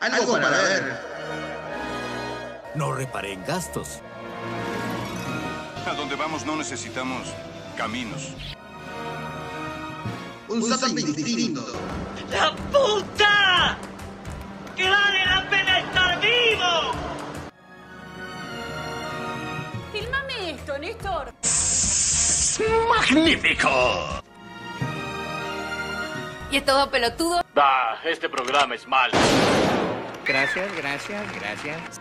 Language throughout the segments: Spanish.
Algo para ver. No reparé en gastos. A donde vamos no necesitamos caminos. Un zapping distinto. ¡La puta! ¡Que vale la pena estar vivo! Filmame esto, Néstor. ¡Magnífico! ¿Y es todo pelotudo? Da, este programa es malo. Gracias, gracias, gracias.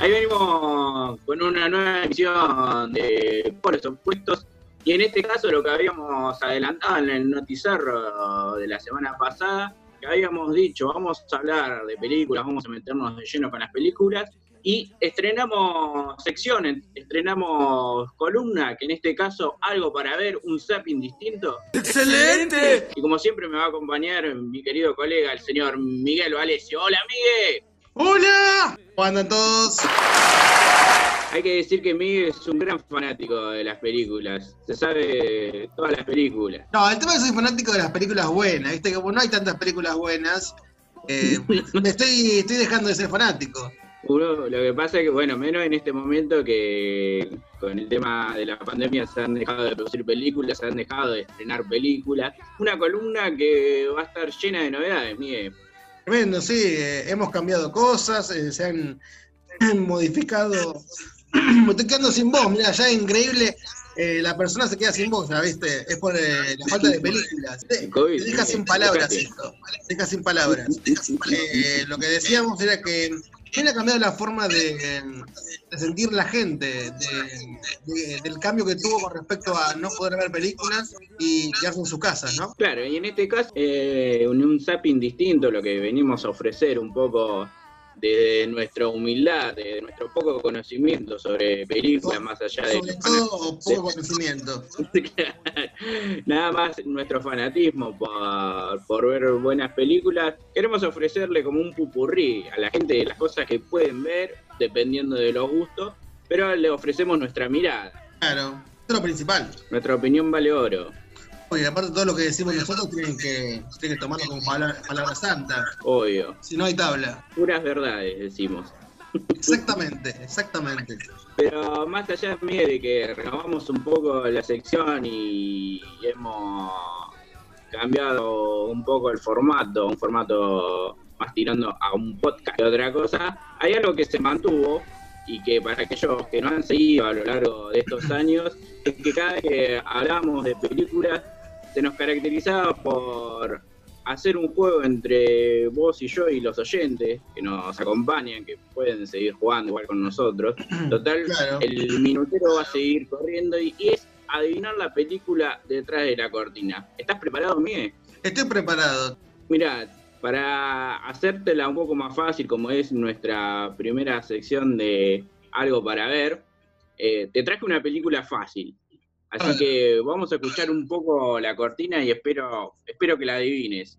Ahí venimos con una nueva emisión de Por los Opuestos. Y en este caso lo que habíamos adelantado en el noticiero de la semana pasada, que habíamos dicho, vamos a hablar de películas, vamos a meternos de lleno con las películas. Y estrenamos secciones, estrenamos columna, que en este caso algo para ver, un zapping distinto. ¡Excelente! Y como siempre me va a acompañar mi querido colega, el señor Miguel Valesio. Hola, Miguel. ¡Hola! ¿Cómo andan todos? Hay que decir que Miguel es un gran fanático de las películas. Se sabe todas las películas. No, el tema es que soy fanático de las películas buenas. Viste que no hay tantas películas buenas, eh, me estoy, estoy dejando de ser fanático. Uno, lo que pasa es que, bueno, menos en este momento que con el tema de la pandemia se han dejado de producir películas, se han dejado de estrenar películas. Una columna que va a estar llena de novedades, Miguel. Tremendo, sí, eh, hemos cambiado cosas, eh, se han modificado. Me estoy quedando sin voz, mira, ya es increíble. eh, la persona se queda sin voz, ya viste, es por eh, la falta de películas. Te, te deja sin palabras esto, te deja sin palabras. Eh, lo que decíamos era que ¿quién ha cambiado la forma de, de sentir la gente, de- de- del cambio que tuvo con respecto a no poder ver películas y quedarse en su casa, ¿no? Claro, y en este caso, eh, un, un zapping distinto, lo que venimos a ofrecer un poco desde nuestra humildad, de nuestro poco conocimiento sobre películas, más allá de Sobre todo poco conocimiento. Nada más nuestro fanatismo por, por ver buenas películas. Queremos ofrecerle como un pupurrí a la gente de las cosas que pueden ver, dependiendo de los gustos, pero le ofrecemos nuestra mirada. Claro, es lo principal. Nuestra opinión vale oro, Oye, aparte todo lo que decimos nosotros tienen que, tienen que tomarlo como palabra, palabra santa. obvio. Si no hay tabla. Puras verdades, decimos. Exactamente, exactamente. Pero más allá Miguel, de que renovamos un poco la sección y hemos cambiado un poco el formato, un formato más tirando a un podcast que otra cosa, hay algo que se mantuvo y que para aquellos que no han seguido a lo largo de estos años, es que cada vez que hablamos de películas, se nos caracterizaba por hacer un juego entre vos y yo y los oyentes que nos acompañan, que pueden seguir jugando igual con nosotros. Total, Claro. el minutero va a seguir corriendo y, y es adivinar la película detrás de la cortina. ¿Estás preparado, Miguel? Estoy preparado. Mira, para hacértela un poco más fácil, como es nuestra primera sección de algo para ver, eh, te traje una película fácil. Así que vamos a escuchar un poco la cortina y espero, espero que la adivines.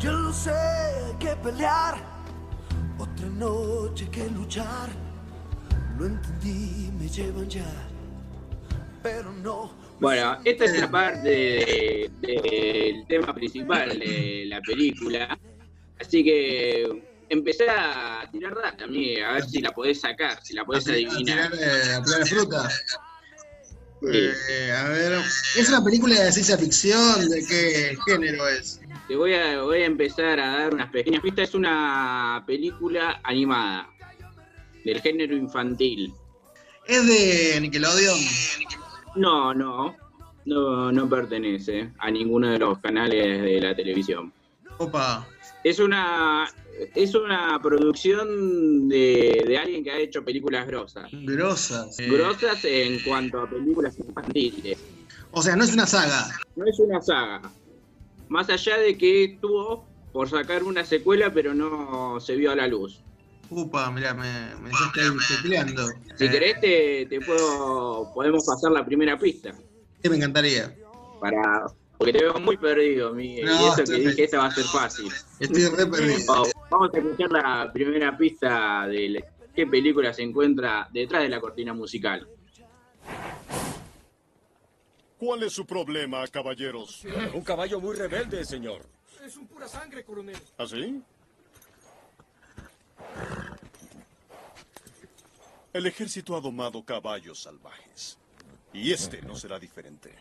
Yo no sé qué pelear, otra noche que luchar. No entendí, me llevan ya. Bueno, esta es la parte de- del tema principal de la película. Así que empecé a tirar data, Miguel, a ver si la podés sacar, si la podés A adivinar. tirar, eh, a tirar fruta. Sí. Eh, a ver, ¿es una película de ciencia ficción? ¿De qué género es? Te voy a, voy a empezar a dar unas pequeñas pistas. Es una película animada del género infantil. ¿Es de Nickelodeon? No, no, no, no pertenece a ninguno de los canales de la televisión. Opa. Es una, es una producción de, de alguien que ha hecho películas grosas. Grosas. Eh, Grosas en cuanto a películas infantiles. O sea, no es una saga. No es una saga. Más allá de que estuvo por sacar una secuela, pero no se vio a la luz. Upa, mirá, me, me dejaste tecleando. Si Eh, querés, te, te puedo, podemos pasar la primera pista. sí, me encantaría. para Porque te veo muy perdido, Miguel. No, y eso que dije, esta va a ser fácil. Estoy re perdido. Vamos, vamos a escuchar la primera pista de qué película se encuentra detrás de la cortina musical. ¿Cuál es su problema, caballeros? Un caballo muy rebelde, señor. Es un pura sangre, coronel. ¿Así? El ejército ha domado caballos salvajes. Y este no será diferente.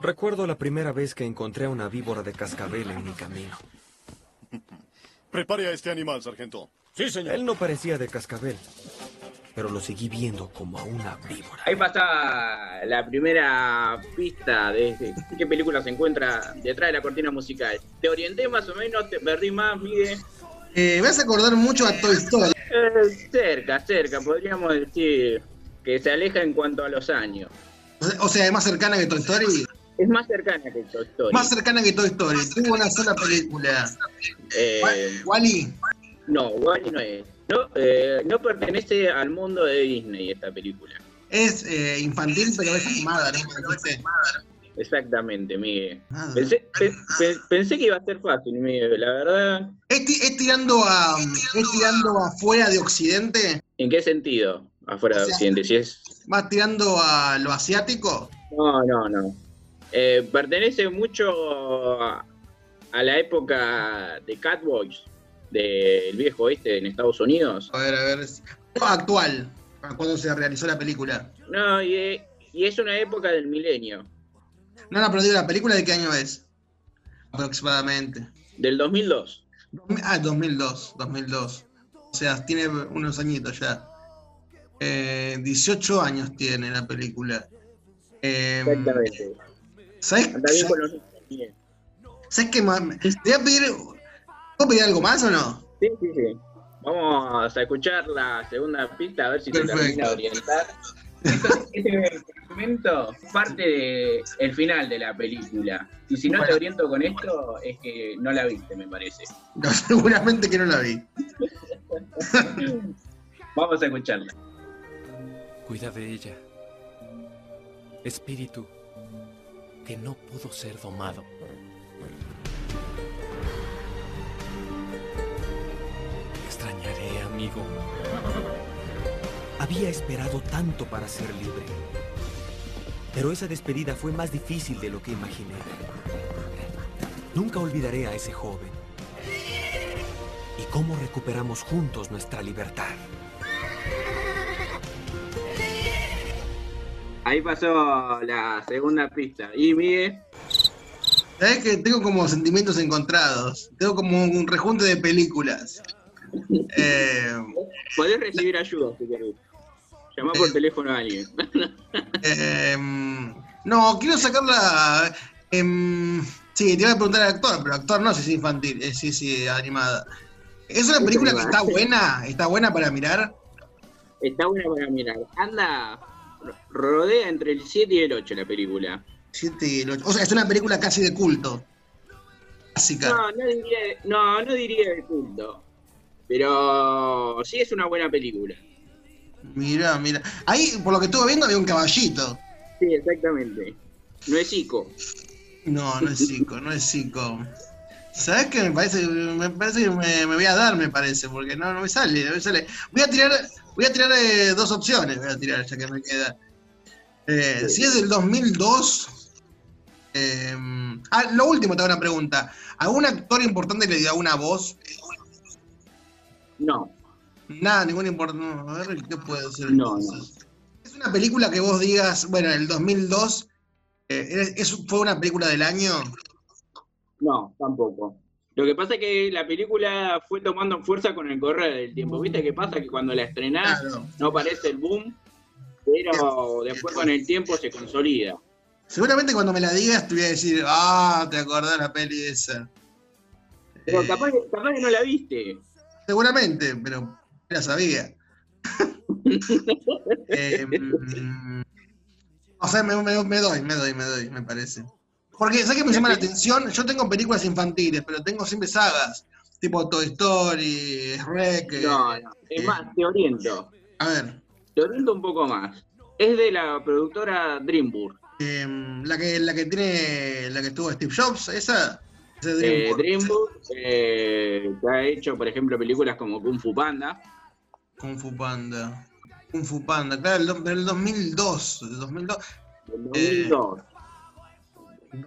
Recuerdo la primera vez que encontré a una víbora de cascabel en mi camino. Prepare a este animal, sargento. Sí, señor. Él no parecía de cascabel, pero lo seguí viendo como a una víbora. Ahí pasa la primera pista de de qué película se encuentra detrás de la cortina musical. Te orienté más o menos, te perdí más, Miguel. Eh, me vas a acordar mucho a Toy Story. Eh, cerca, cerca, podríamos decir que se aleja en cuanto a los años. O sea, o sea, es más cercana que Toy Story. Es más cercana que Toy Story. Más cercana que Toy Story. Tuvo una sola película. Eh, Wally. no, Wally no es. No, eh, no pertenece al mundo de Disney esta película. Es eh, infantil, pero es animada, ¿no? Exactamente, Miguel. Nada. Pensé, pe- pe- pensé que iba a ser fácil, Miguel. La verdad, ¿Es, es tirando a, es tirando afuera de Occidente? ¿en qué sentido? Afuera O de Occidente, si es... ¿Va tirando a lo asiático? No, no, no. Eh, pertenece mucho a, a la época de Catboys, del viejo oeste en Estados Unidos. A ver, a ver. Actual, cuando se realizó la película. No, y, y es una época del milenio, No, no, pero digo, ¿la película de qué año es? Aproximadamente. del 2002. Ah, 2002, 2002. O sea, tiene unos añitos ya. Eh, 18 años tiene la película. Eh, Exactamente. ¿Sabes? Miguel. ¿Sabes qué? Te voy a pedir. ¿Puedo pedir algo más o no? Sí, sí, sí. Vamos a escuchar la segunda pista a ver si te termina de orientar. Esto- Este momento parte del final de la película. Y si no te oriento con esto, es que no la viste, me parece. No, seguramente que no la vi. Vamos a escucharla. Cuida de ella. Espíritu que no pudo ser domado. Amigo. Había esperado tanto para ser libre. Pero esa despedida fue más difícil de lo que imaginé. Nunca olvidaré a ese joven. Y cómo recuperamos juntos nuestra libertad. Ahí pasó la segunda pista. Y Miguel, ¿Sabes que tengo como sentimientos encontrados? Tengo como un rejunte de películas. Eh, podés recibir ayuda si querés. Llamá por teléfono a alguien. eh, no, quiero sacarla. em, sí, te iba a preguntar al actor, pero actor no sé si es infantil, eh, sí, sí, animada. ¿Es una película que está buena? ¿Está buena para mirar? Está buena para mirar. Anda, ro- rodea entre el 7 y el 8 la película. Siete y el ocho. O sea, es una película casi de culto. Clásica. No, no diría, no, no diría de culto. Pero sí es una buena película. Mira, mira. Ahí, por lo que estuve viendo, había un caballito. Sí, exactamente. No es Ico. No, no es Zico, no es Zico. ¿Sabes qué? Me parece, me parece que me, me voy a dar, me parece, porque no, no me sale, no me sale. Voy a tirar, voy a tirar eh, dos opciones, voy a tirar, ya que me queda. Eh, Si es del 2002. eh, ah, lo último, te hago una pregunta. ¿Algún actor importante le dio una voz? No, Nada, ningún importante. No, a ver, ¿qué puede ser? No, entonces? Es una película que vos digas, bueno, en el 2002, eh, ¿es- ¿fue una película del año? no, tampoco. Lo que pasa es que la película fue tomando fuerza con el correr del tiempo. ¿Viste qué pasa? Que cuando la estrenás Claro. no parece el boom, pero después con el tiempo se consolida. Seguramente cuando me la digas te voy a decir, ah, te acordás la peli esa. Pero Eh, capaz, que- capaz que no la viste. Seguramente, pero la sabía. Eh, mm, o sea, me, me- me doy, me doy, me doy, me parece. Porque, ¿sabes qué me llama la atención? Yo tengo películas infantiles, pero tengo siempre sagas, tipo Toy Story, Shrek. eh, No, no. Es eh, más, te oriento. A ver, Te oriento un poco más. Es de la productora DreamWorks. em, la que la que tiene, la que estuvo Steve Jobs, esa, esa es Eh, DreamWorks. Eh, que ha hecho, por ejemplo, películas como Kung Fu Panda. Kung Fu Panda. Kung Fu Panda, claro, el del 2002. Del 2002. del 2002.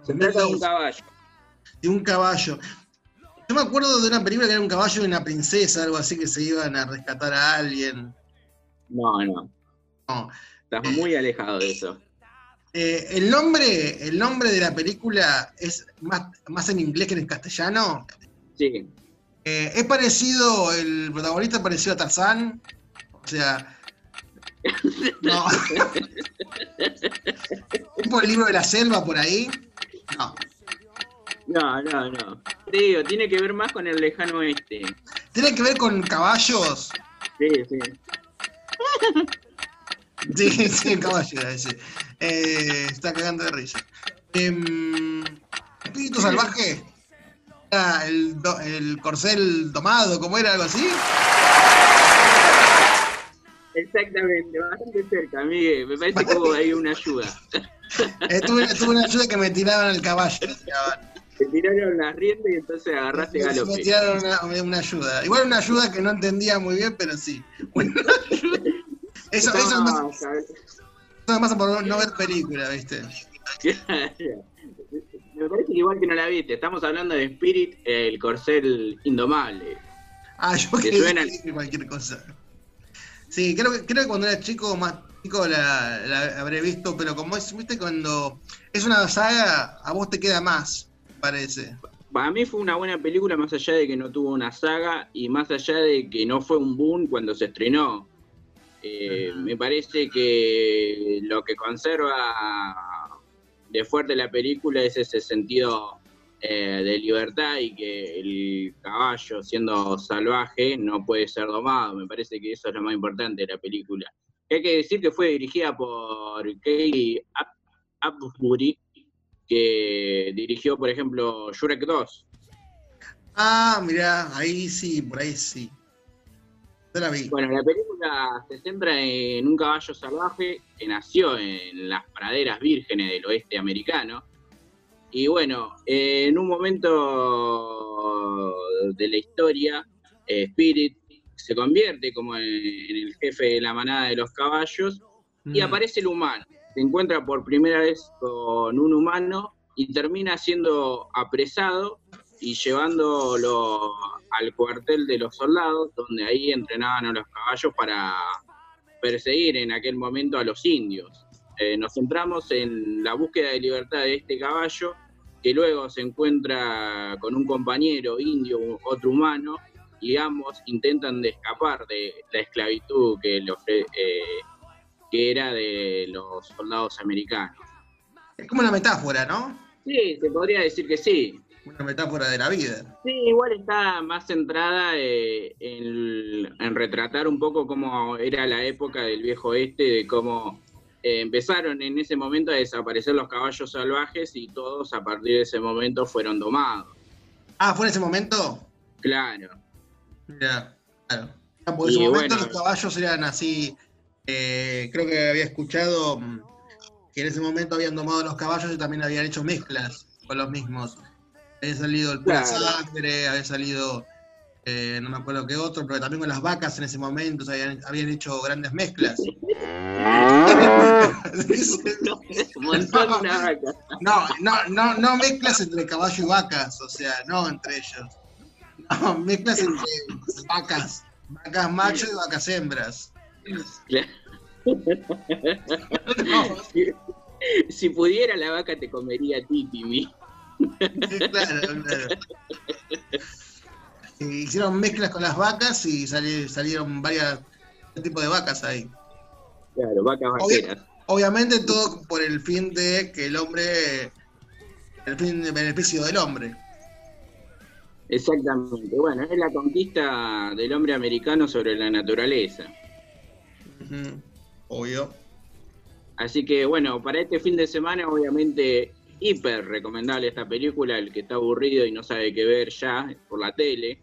Se trata de un caballo. de un caballo. Yo me acuerdo de una película que era un caballo y una princesa, algo así, que se iban a rescatar a alguien. No, no. No. Estás muy alejado de eso. Eh, el nombre, el nombre de la película es más, más en inglés que en castellano. Sí. Eh, es parecido, el protagonista es parecido a Tarzán. O sea. No. tipo el libro de la selva por ahí. No. No, no, no. Te digo, tiene que ver más con el lejano oeste. Tiene que ver con caballos. Sí, sí. Sí, sí, el caballo era ese. Eh, está cagando de risa. Em, Espíritu salvaje. El, do- el corcel domado, ¿cómo era? ¿Algo así? Exactamente, bastante cerca, Miguel. Me parece que hubo ahí una ayuda. Eh, tuve, una ayuda que me tiraban el caballo. Te tiraron las riendas y entonces agarraste galope. me tiraron una, una ayuda. Igual una ayuda que no entendía muy bien, pero sí. Una ayuda. Eso, eso es No, más por no ver película, ¿viste? Me parece que igual que no la viste. Estamos hablando de Spirit, el corcel indomable. Ah, yo ¿Te que suena? cualquier cosa. Sí, creo que, creo que cuando era chico, más chico, la, la habré visto, pero como es, viste, cuando es una saga, a vos te queda más, parece. Para mí fue una buena película, más allá de que no tuvo una saga y más allá de que no fue un boom cuando se estrenó. Eh, Me parece que lo que conserva de fuerte la película es ese sentido eh, de libertad y que el caballo, siendo salvaje, no puede ser domado. Me parece que eso es lo más importante de la película. Hay que decir que fue dirigida por Katie Upbury, que dirigió, por ejemplo, Shrek 2. Ah, mirá, ahí sí, por ahí sí. Yo la vi. Bueno, la película se centra en un caballo salvaje que nació en las praderas vírgenes del oeste americano. Y bueno, eh, en un momento de la historia, eh, Spirit se convierte como en, en el jefe de la manada de los caballos y Mm. aparece el humano. Se encuentra por primera vez con un humano y termina siendo apresado y llevándolo al cuartel de los soldados, donde ahí entrenaban a los caballos para perseguir en aquel momento a los indios. Eh, nos centramos en la búsqueda de libertad de este caballo, que luego se encuentra con un compañero indio, otro humano, y ambos intentan de escapar de la esclavitud que, ofre- eh, que era de los soldados americanos. Es como una metáfora, ¿no? Sí, se podría decir que sí. Una metáfora de la vida. Sí, igual está más centrada eh, en, en retratar un poco cómo era la época del viejo oeste, de cómo eh, empezaron en ese momento a desaparecer los caballos salvajes y todos a partir de ese momento fueron domados. Ah, ¿fue en ese momento? Claro. Mirá, claro. Ah, en Y ese momento bueno. los caballos eran así. eh, creo que había escuchado mm, que en ese momento habían domado los caballos y también habían hecho mezclas con los mismos. Había salido el pura Claro. sangre, había salido, eh, no me acuerdo qué otro, pero también con las vacas en ese momento se habían, habían hecho grandes mezclas. No, no, no, no mezclas entre caballo y vacas, o sea, no entre ellos. No, mezclas entre vacas, vacas macho y vacas hembras. si, si pudiera la vaca te comería a ti, Claro, claro. Hicieron mezclas con las vacas y sali- salieron varios tipos de vacas ahí. Claro, vacas Obvia- vaqueras. obviamente todo por el fin de que el hombre, el fin de beneficio del hombre. Exactamente. Bueno, es la conquista del hombre americano sobre la naturaleza. Obvio. Así que bueno, para este fin de semana obviamente hiper recomendable esta película, el que está aburrido y no sabe qué ver ya por la tele.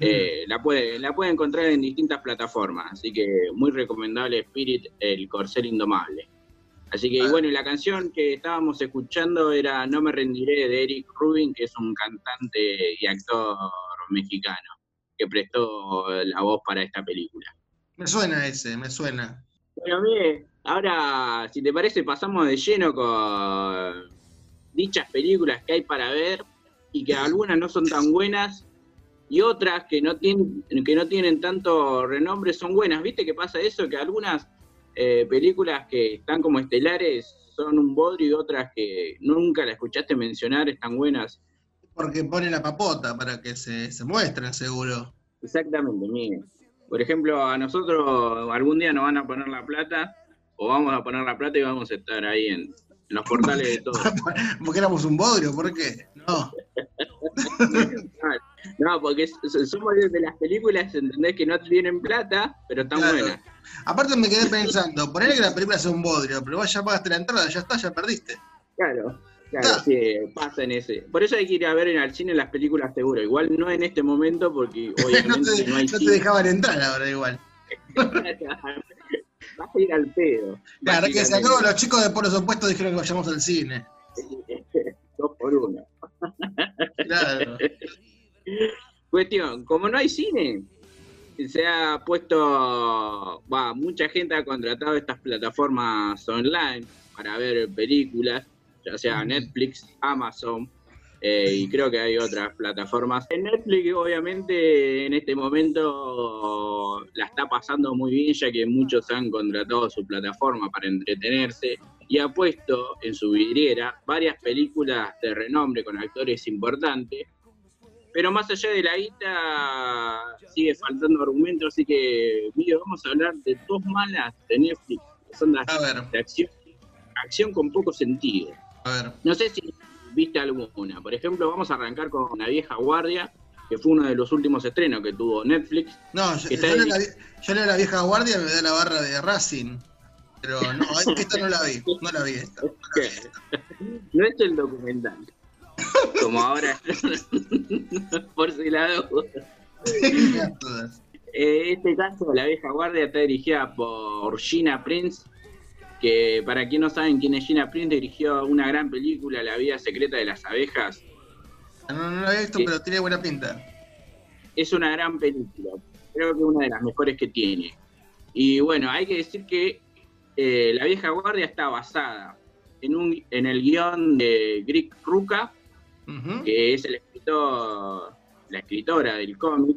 eh, la, puede, la puede encontrar en distintas plataformas, así que muy recomendable Spirit, el corcel indomable. Así que, y bueno, y la canción que estábamos escuchando era No me rendiré de Eric Rubin, que es un cantante y actor mexicano, que prestó la voz para esta película. Me suena ese, me suena. Bueno, mí, ahora, si te parece, pasamos de lleno con dichas películas que hay para ver y que algunas no son tan buenas y otras que no tienen, que no tienen tanto renombre son buenas. ¿Viste que pasa eso? Que algunas eh, películas que están como estelares son un bodrio y otras que nunca la escuchaste mencionar están buenas. Porque pone la papota para que se, se muestren, seguro. Exactamente, Miguel. Por ejemplo, a nosotros algún día nos van a poner la plata, o vamos a poner la plata y vamos a estar ahí en, en los portales de todo. Porque éramos un bodrio, ¿por qué? No. No, porque somos de las películas, ¿entendés? Que no tienen plata, pero están Claro. buenas. Aparte me quedé pensando, ponele que la película sea un bodrio, pero vos ya pagaste la entrada, ya está, ya perdiste. Claro, claro, sí, pasa en ese. Por eso hay que ir a ver en el cine las películas seguro. Igual no en este momento, porque no, obviamente te, no hay no te dejaban entrar ahora igual. Vas a ir al pedo. Claro, que se acabó, los chicos de polos opuestos dijeron que vayamos al cine. Dos por uno. Claro. Cuestión, como no hay cine, se ha puesto, va, mucha gente ha contratado estas plataformas online para ver películas, ya sea Netflix, Amazon, eh, y creo que hay otras plataformas. En Netflix, obviamente, en este momento la está pasando muy bien, ya que muchos han contratado su plataforma para entretenerse y ha puesto en su vidriera varias películas de renombre con actores importantes. Pero más allá de la guita, sigue faltando argumentos, así que, Miguel, vamos a hablar de dos malas de Netflix, que son las de acción, acción con poco sentido. A ver. No sé si viste alguna. Por ejemplo, vamos a arrancar con La Vieja Guardia, que fue uno de los últimos estrenos que tuvo Netflix. No, yo, yo leo la, vie- yo leo la vieja guardia y me da la barra de Racing. Pero no, esta no la vi, no la vi esta. No es el documental. Como ahora, por si la duda. Eh, Este caso, La Vieja Guardia, está dirigida por Gina Prince, que para quien no saben quién es Gina Prince, dirigió una gran película, La vida secreta de las abejas. No, no la he visto, pero tiene buena pinta. Es una gran película, creo que una de las mejores que tiene. Y bueno, hay que decir que eh, La Vieja Guardia está basada en, un, en el guion de Greg Rucka, que es el escritor, la escritora del cómic,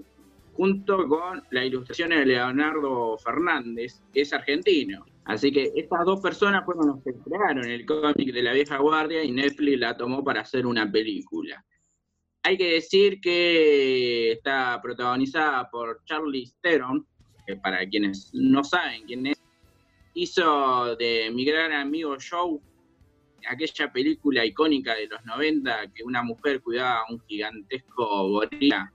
junto con la ilustración de Leonardo Fernández, que es argentino. Así que estas dos personas fueron los que crearon el cómic de la vieja guardia y Netflix la tomó para hacer una película. Hay que decir que está protagonizada por Charlie Theron, que para quienes no saben quién es, hizo de mi gran amigo Joe aquella película icónica de los 90 que una mujer cuidaba a un gigantesco gorila.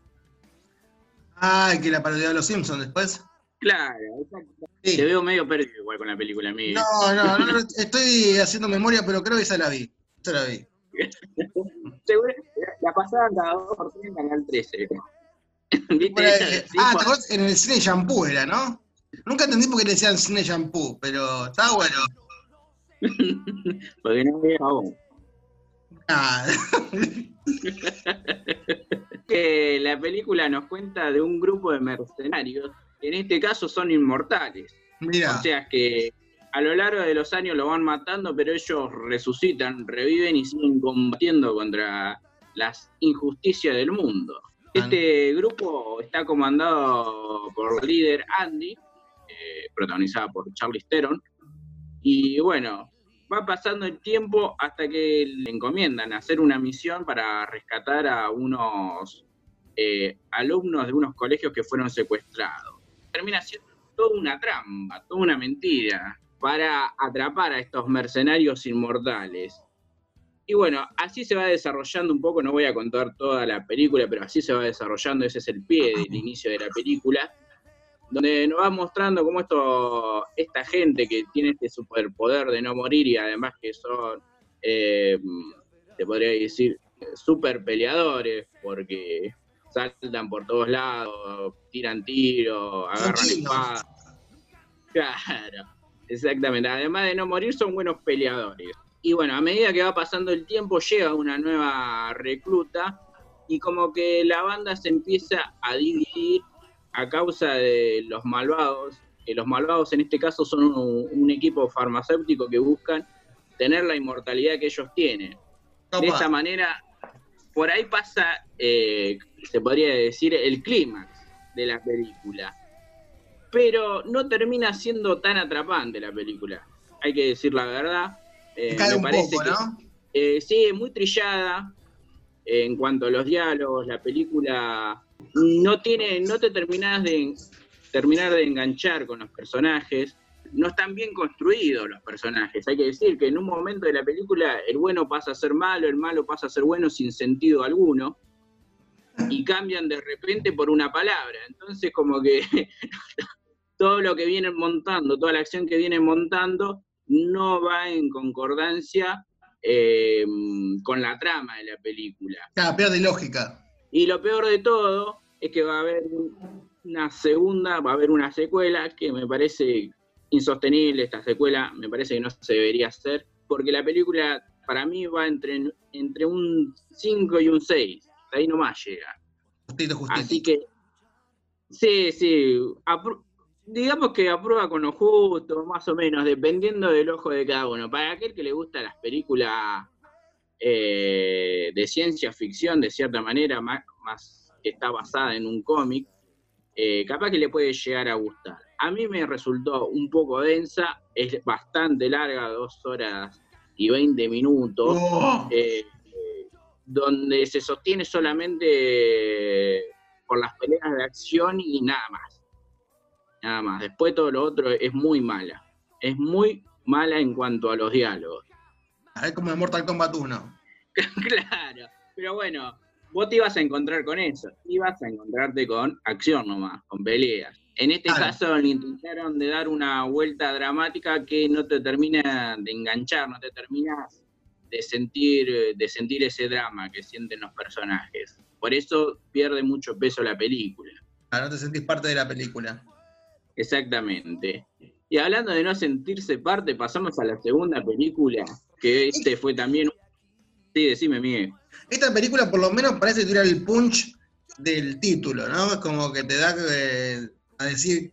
Ah, que la parodia de los Simpsons después. Claro, exacto. Te veo medio perdido igual con la película, Miguel. No, no, no, no, estoy haciendo memoria, pero creo que esa la vi. Esa la vi. La pasaban cada dos por tres en Canal 13. ¿Viste? Sí, ah, ¿te acordás? en el cine shampoo era, ¿no? Nunca entendí por qué le decían cine shampoo, pero está bueno. Porque no había aún. Ah, que la película nos cuenta de un grupo de mercenarios, en este caso son inmortales. Mira. O sea que a lo largo de los años lo van matando, pero ellos resucitan, reviven y siguen combatiendo contra las injusticias del mundo. Este grupo está comandado por el líder Andy, eh, protagonizada por Charlie Theron, y bueno, va pasando el tiempo hasta que le encomiendan hacer una misión para rescatar a unos eh, alumnos de unos colegios que fueron secuestrados. Termina siendo toda una trampa, toda una mentira para atrapar a estos mercenarios inmortales. Y bueno, así se va desarrollando un poco, no voy a contar toda la película, pero así se va desarrollando, ese es el pie del inicio de la película, donde nos va mostrando cómo esto, esta gente que tiene este superpoder de no morir y además que son eh, te podría decir, super peleadores, porque saltan por todos lados, tiran tiros, agarran espadas. Claro, exactamente. Además de no morir, son buenos peleadores. Y bueno, a medida que va pasando el tiempo, llega una nueva recluta y como que la banda se empieza a dividir a causa de los malvados, que los malvados en este caso son un, un equipo farmacéutico que buscan tener la inmortalidad que ellos tienen. De esa manera, por ahí pasa, eh, se podría decir, el clímax de la película. Pero no termina siendo tan atrapante la película, hay que decir la verdad. Eh, me un parece poco, que- ¿no? eh, sí, muy trillada en cuanto a los diálogos, la película no tiene, no te terminas de terminar de enganchar con los personajes, no están bien construidos los personajes, hay que decir que en un momento de la película el bueno pasa a ser malo, el malo pasa a ser bueno sin sentido alguno, y cambian de repente por una palabra, entonces como que todo lo que vienen montando, toda la acción que vienen montando, no va en concordancia eh, con la trama de la película. Claro, pierde lógica. Y lo peor de todo es que va a haber un- una segunda, va a haber una secuela que me parece insostenible esta secuela, me parece que no se debería hacer, porque la película para mí va entre, entre un 5 y un 6, ahí nomás llega. Justito, justito. Así que, sí, sí, digamos que aprueba con lo justo, más o menos, dependiendo del ojo de cada uno. Para aquel que le gusta las películas eh, de ciencia ficción, de cierta manera, más, más que está basada en un cómic, eh, capaz que le puede llegar a gustar. A mí me resultó un poco densa, es bastante larga, dos horas y 20 minutos, Oh. eh, donde se sostiene solamente por las peleas de acción y nada más. Nada más. Después todo lo otro es muy mala. Es muy mala en cuanto a los diálogos. Es como en Mortal Kombat 1. claro, pero bueno, vos te ibas a encontrar con eso, ibas a encontrarte con acción nomás, con peleas. En este Claro. caso le intentaron de dar una vuelta dramática que no te termina de enganchar, no te terminas de sentir, de sentir ese drama que sienten los personajes. Por eso pierde mucho peso la película. Ah, no te sentís parte de la película. Exactamente. Y hablando de no sentirse parte, pasamos a la segunda película, que este fue también... Sí, decime, Miguel. Esta película por lo menos parece tuviera el punch del título, ¿no? Es como que te da eh, a decir,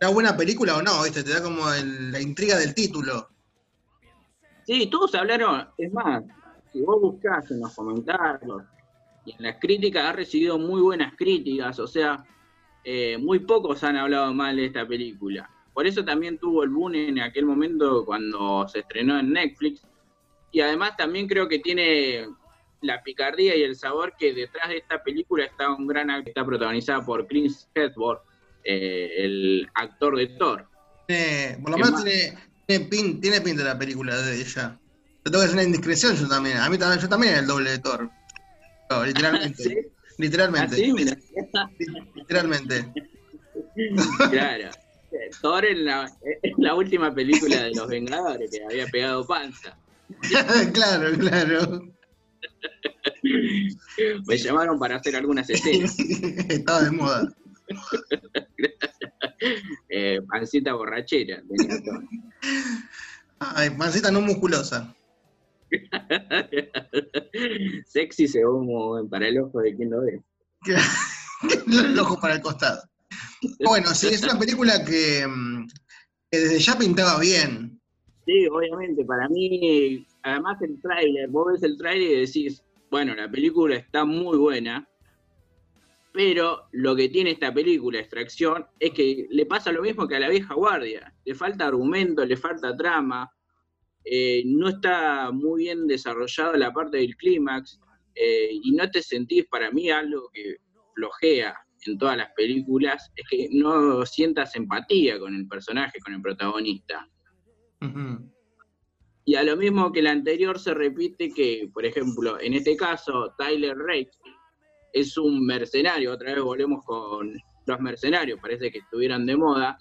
¿era buena película o no? ¿Viste? Te da como el- la intriga del título. Sí, todos hablaron, es más, si vos buscás en los comentarios y en las críticas, ha recibido muy buenas críticas, o sea, eh, muy pocos han hablado mal de esta película. Por eso también tuvo el boom en aquel momento cuando se estrenó en Netflix. Y además también creo que tiene la picardía y el sabor que detrás de esta película está un gran actor, está protagonizada por Chris Hemsworth, eh, el actor de Thor. Tiene- por lo ¿Qué menos tiene, tiene, pin- tiene pinta la película de ella. Te tengo que hacer una indiscreción yo también. A mí también, yo también era el doble de Thor. No, literalmente. ¿Sí? Literalmente. Mira. Literalmente. Claro. Thor en la, en la última película de los Vengadores, que había pegado panza. claro, claro. Me llamaron para hacer algunas escenas. Estaba de moda. Eh, pancita borrachera. tenía. Ay, mancita no musculosa. Sexy según para el ojo de quien lo ve. el ojo para el costado. Bueno, sí, es una película que, mm, que desde ya pintaba bien. Sí, obviamente, para mí, además el tráiler, vos ves el tráiler y decís, bueno, la película está muy buena, pero lo que tiene esta película, Extracción, es que le pasa lo mismo que a la vieja guardia. Le falta argumento, le falta trama, eh, no está muy bien desarrollada la parte del clímax, eh, y no te sentís, para mí, algo que flojea en todas las películas, es que no sientas empatía con el personaje, con el protagonista. Y a lo mismo que la anterior se repite que, por ejemplo, en este caso, Tyler Rake es un mercenario, otra vez volvemos con los mercenarios, parece que estuvieran de moda,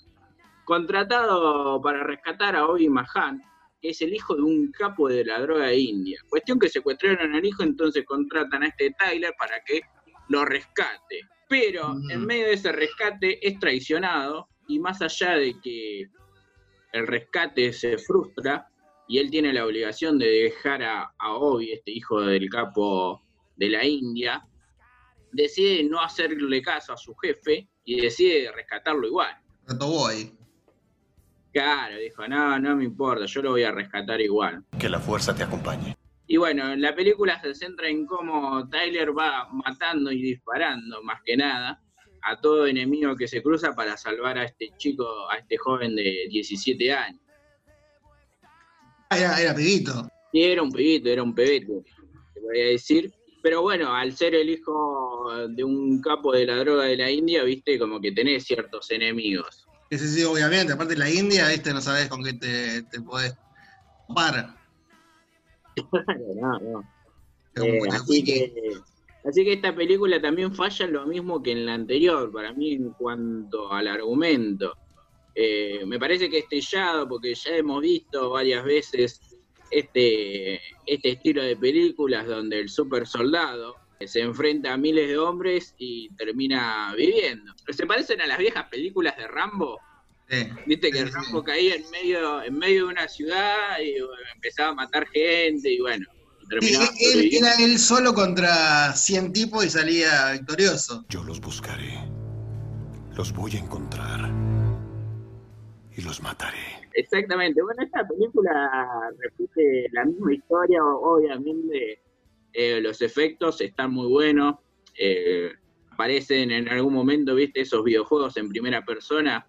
contratado para rescatar a Obi Mahan, que es el hijo de un capo de la droga India. Cuestión que secuestraron al hijo, entonces contratan a este Tyler para que lo rescate. Pero en medio de ese rescate es traicionado y más allá de que el rescate se frustra y él tiene la obligación de dejar a, a Obi, este hijo del capo de la India, decide no hacerle caso a su jefe y decide rescatarlo igual. Boy. Claro, dijo, no, no me importa, yo lo voy a rescatar igual. Que la fuerza te acompañe. Y bueno, la película se centra en cómo Tyler va matando y disparando, más que nada, a todo enemigo que se cruza para salvar a este chico, a este joven de 17 años. Ah, era, era pibito. Sí, era un pibito, era un pebete, te voy a decir. Pero bueno, al ser el hijo de un capo de la droga de la India, viste, como que tenés ciertos enemigos. Sí, sí, sí, obviamente. Aparte la India, viste, no sabes con qué te, te podés topar. no, no. Eh, así, que, así que esta película también falla lo mismo que en la anterior, para mí en cuanto al argumento. Eh, me parece que es sellado porque ya hemos visto varias veces este, este estilo de películas donde el super soldado se enfrenta a miles de hombres y termina viviendo. Se parecen a las viejas películas de Rambo. Viste que Rambo caía en medio, en medio de una ciudad y bueno, empezaba a matar gente y bueno. terminaba él, era él solo contra 100 tipos y salía victorioso. Yo los buscaré. Los voy a encontrar. Y los mataré. Exactamente. Bueno, esta película repite la misma historia, obviamente. eh, los efectos están muy buenos. eh, aparecen en algún momento, viste, esos videojuegos en primera persona.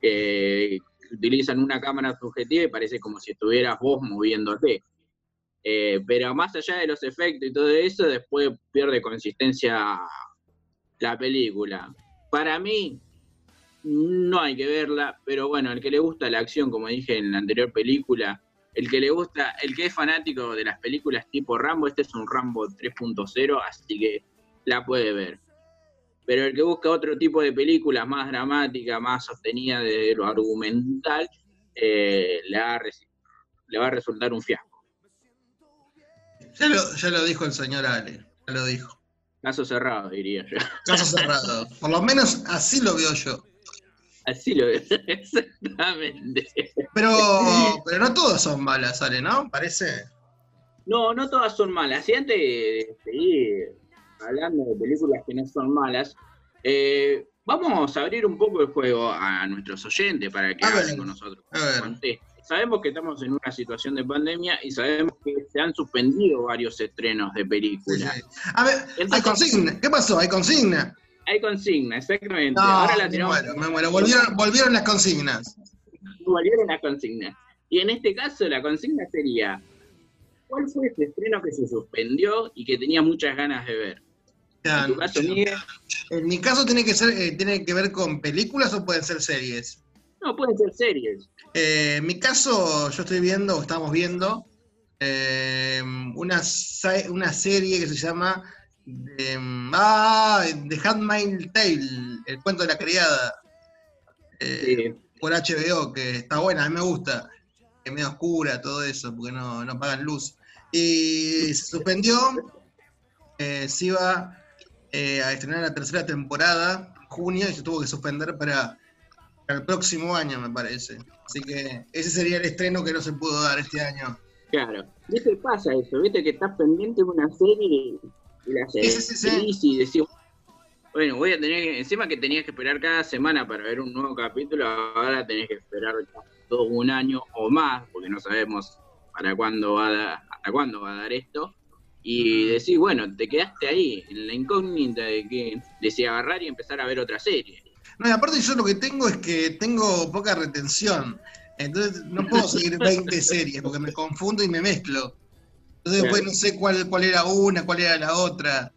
Que utilizan una cámara subjetiva y parece como si estuvieras vos moviéndote. Eh, pero más allá de los efectos y todo eso, después pierde consistencia la película. Para mí, no hay que verla, pero bueno, el que le gusta la acción, como dije en la anterior película, el que le gusta, el que es fanático de las películas tipo Rambo, este es un Rambo 3.0, así que la puede ver. Pero el que busca otro tipo de películas más dramática, más sostenida de lo argumental, eh, le, va a le va a resultar un fiasco. Ya lo, ya lo dijo el señor Ale, ya lo dijo. Caso cerrado, diría yo. Caso cerrado. Por lo menos así lo veo yo. Así lo veo, exactamente. Pero, pero no todas son malas, Ale, ¿no? Parece. No, no todas son malas. Y antes de seguir hablando de películas que no son malas, eh, vamos a abrir un poco el juego a nuestros oyentes para que hablen con nosotros. a ver. contesten. Sabemos que estamos en una situación de pandemia y sabemos que se han suspendido varios estrenos de películas. A ver, hay consigna. ¿Qué pasó? ¿Hay consigna? Hay consigna, exactamente. No, Ahora la tenemos. muero, me muero. Volvieron, volvieron las consignas. volvieron las consignas. Y en este caso la consigna sería, ¿cuál fue ese estreno que se suspendió y que tenía muchas ganas de ver? En tu caso, Miguel, En mi caso tiene que ser, eh, tiene que ver con películas o pueden ser series. no, pueden ser series. Eh, en mi caso, yo estoy viendo, o estamos viendo, eh, una, una serie que se llama eh, ah, The Handmaid's Tale, el cuento de la criada, eh, por HBO, que está buena, a mí me gusta, es medio oscura, todo eso, porque no, no pagan luz. Y se suspendió, eh, se iba eh, a estrenar la tercera temporada en junio y se tuvo que suspender para, para el próximo año, me parece. Así que ese sería el estreno que no se pudo dar este año. Claro. ¿Viste? Pasa eso, viste que estás pendiente de una serie y la Sí, sí, sí, y decís, bueno, voy a tener que, encima que tenías que esperar cada semana para ver un nuevo capítulo, ahora tenés que esperar todo un año o más, porque no sabemos para cuándo va a dar, hasta cuándo va a dar esto. Y decís, bueno, te quedaste ahí, en la incógnita de que de si agarrar y empezar a ver otra serie. No, y aparte yo lo que tengo es que tengo poca retención. Entonces no puedo seguir 20 series porque me confundo y me mezclo. Entonces después no sé cuál, cuál era una, cuál era la otra.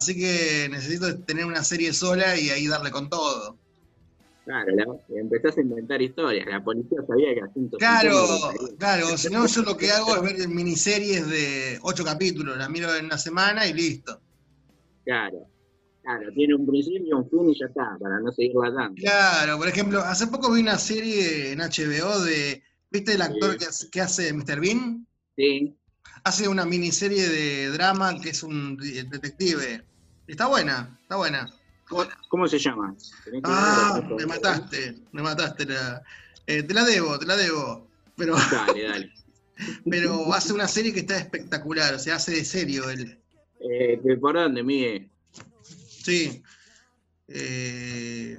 Así que necesito tener una serie sola y ahí darle con todo. Claro, la- empezás a inventar historias. La policía sabía que Asunto Claro, claro. Si no, yo lo que hago es ver miniseries de 8 capítulos. Las miro en una semana y listo. Claro, claro, tiene un principio, un fin y ya está, para no seguirla tanto. Claro, por ejemplo, hace poco vi una serie en HBO de ¿Viste el actor que hace Mr. Bean? Sí. Hace una miniserie de drama que es un de- detective. Está buena, está buena. ¿Cómo, se llama? ¿Tenés que Ah, me mataste, me mataste. La, eh, te la debo, te la debo. Pero, Dale, dale. pero hace una serie que está espectacular, o sea, hace de serio él. Eh, ¿que ¿Por dónde, Miguel? Sí. Eh,